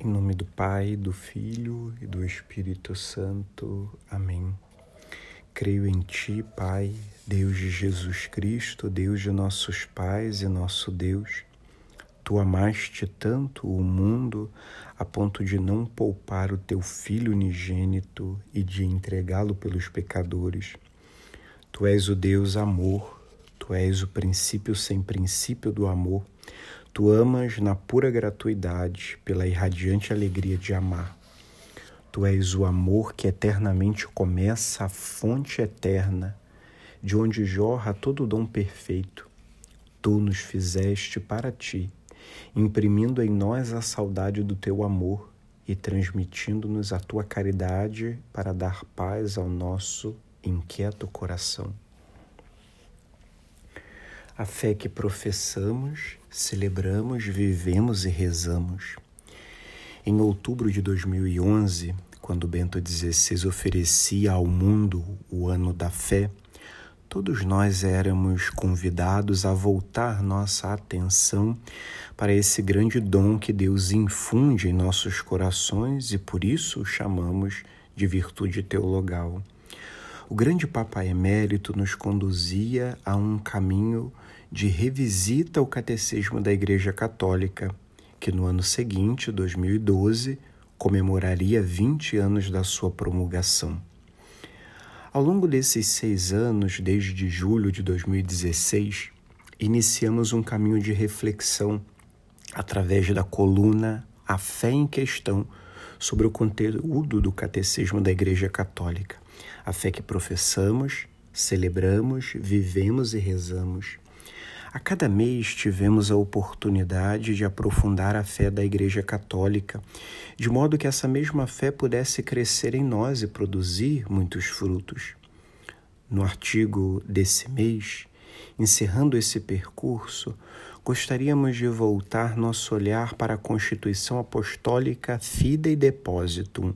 Em nome do Pai, do Filho e do Espírito Santo. Amém. Creio em Ti, Pai, Deus de Jesus Cristo, Deus de nossos pais e nosso Deus. Tu amaste tanto o mundo a ponto de não poupar o Teu Filho unigênito e de entregá-lo pelos pecadores. Tu és o Deus amor Tu és o princípio sem princípio do amor. Tu amas na pura gratuidade, pela irradiante alegria de amar. Tu és o amor que eternamente começa, a fonte eterna, de onde jorra todo o dom perfeito. Tu nos fizeste para ti, imprimindo em nós a saudade do teu amor e transmitindo-nos a tua caridade para dar paz ao nosso inquieto coração. A fé que professamos, celebramos, vivemos e rezamos. Em outubro de 2011, quando Bento XVI oferecia ao mundo o ano da fé, todos nós éramos convidados a voltar nossa atenção para esse grande dom que Deus infunde em nossos corações e por isso o chamamos de virtude teologal. O grande Papa Emérito nos conduzia a um caminho de revisita ao Catecismo da Igreja Católica, que no ano seguinte, 2012, comemoraria 20 anos da sua promulgação. Ao longo desses seis anos, desde julho de 2016, iniciamos um caminho de reflexão através da coluna A Fé em Questão sobre o conteúdo do Catecismo da Igreja Católica, a fé que professamos, celebramos, vivemos e rezamos a cada mês tivemos a oportunidade de aprofundar a fé da Igreja Católica, de modo que essa mesma fé pudesse crescer em nós e produzir muitos frutos. No artigo desse mês, encerrando esse percurso, gostaríamos de voltar nosso olhar para a Constituição Apostólica Fidei Depositum,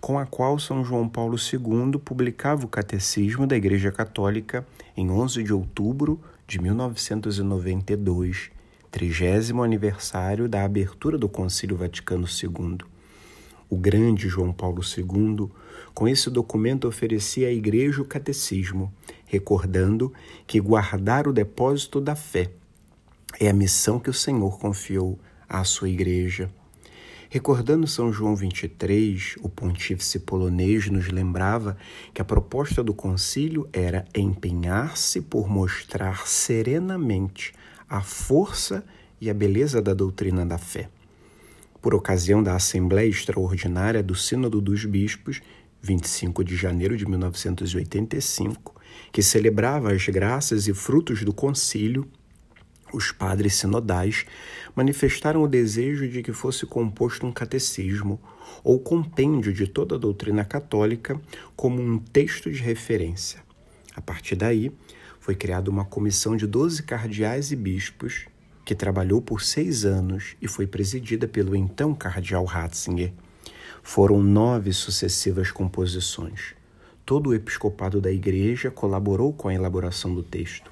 com a qual São João Paulo II publicava o Catecismo da Igreja Católica em 11 de outubro de 1992, trigésimo aniversário da abertura do Concílio Vaticano II. O grande João Paulo II, com esse documento, oferecia à Igreja o catecismo, recordando que guardar o depósito da fé é a missão que o Senhor confiou à sua Igreja. Recordando São João 23, o pontífice polonês nos lembrava que a proposta do concílio era empenhar-se por mostrar serenamente a força e a beleza da doutrina da fé. Por ocasião da Assembleia Extraordinária do Sínodo dos Bispos, 25 de janeiro de 1985, que celebrava as graças e frutos do concílio, os padres sinodais manifestaram o desejo de que fosse composto um catecismo ou compêndio de toda a doutrina católica como um texto de referência. A partir daí, foi criada uma comissão de doze cardeais e bispos que trabalhou por seis anos e foi presidida pelo então cardeal Ratzinger. Foram nove sucessivas composições. Todo o episcopado da Igreja colaborou com a elaboração do texto.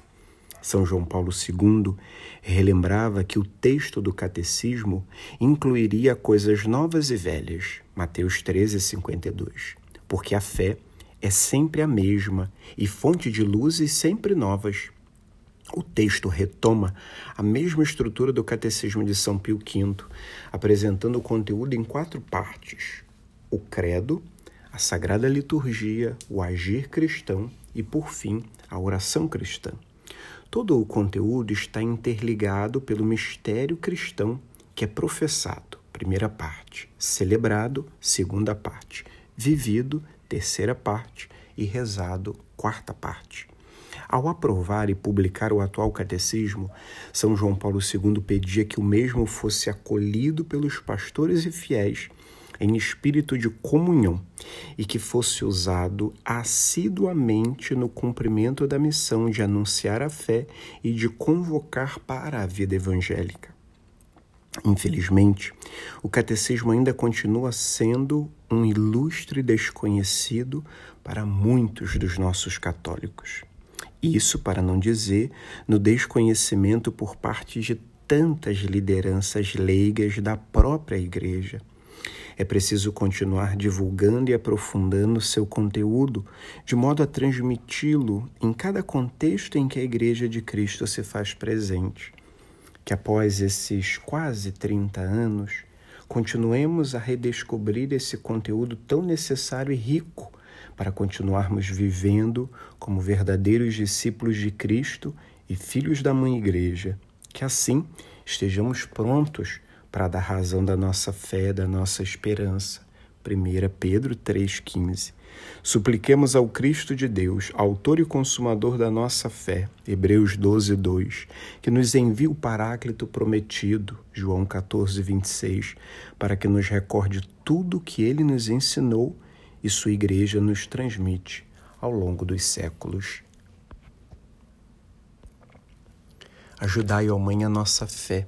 São João Paulo II relembrava que o texto do catecismo incluiria coisas novas e velhas, Mateus 13, 52, porque a fé é sempre a mesma e fonte de luzes sempre novas. O texto retoma a mesma estrutura do Catecismo de São Pio V, apresentando o conteúdo em quatro partes: o credo, a sagrada liturgia, o agir cristão e, por fim, a oração cristã. Todo o conteúdo está interligado pelo mistério cristão que é professado, primeira parte, celebrado, segunda parte, vivido, terceira parte e rezado, quarta parte. Ao aprovar e publicar o atual catecismo, São João Paulo II pedia que o mesmo fosse acolhido pelos pastores e fiéis em espírito de comunhão e que fosse usado assiduamente no cumprimento da missão de anunciar a fé e de convocar para a vida evangélica. Infelizmente, o catecismo ainda continua sendo um ilustre desconhecido para muitos dos nossos católicos. Isso para não dizer no desconhecimento por parte de tantas lideranças leigas da própria Igreja É preciso continuar divulgando e aprofundando seu conteúdo, de modo a transmiti-lo em cada contexto em que a Igreja de Cristo se faz presente. Que após esses quase 30 anos, continuemos a redescobrir esse conteúdo tão necessário e rico para continuarmos vivendo como verdadeiros discípulos de Cristo e filhos da Mãe Igreja. Que assim estejamos prontos para dar razão da nossa fé, da nossa esperança. 1 Pedro 3,15. Supliquemos ao Cristo de Deus, autor e consumador da nossa fé, Hebreus 12, 2, que nos envie o Paráclito prometido, João 14, 26, para que nos recorde tudo o que ele nos ensinou e sua igreja nos transmite ao longo dos séculos. Ajudai, ó Mãe, a nossa fé.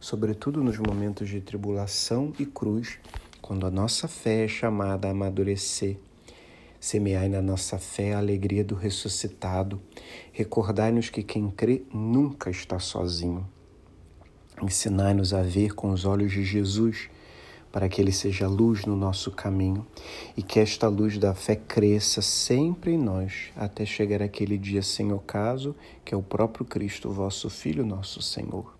sobretudo nos momentos de tribulação e cruz, quando a nossa fé é chamada a amadurecer. Semeai na nossa fé a alegria do ressuscitado. Recordai-nos que quem crê nunca está sozinho. Ensinai-nos a ver com os olhos de Jesus para que Ele seja luz no nosso caminho e que esta luz da fé cresça sempre em nós até chegar aquele dia sem ocaso, que é o próprio Cristo, vosso Filho, nosso Senhor.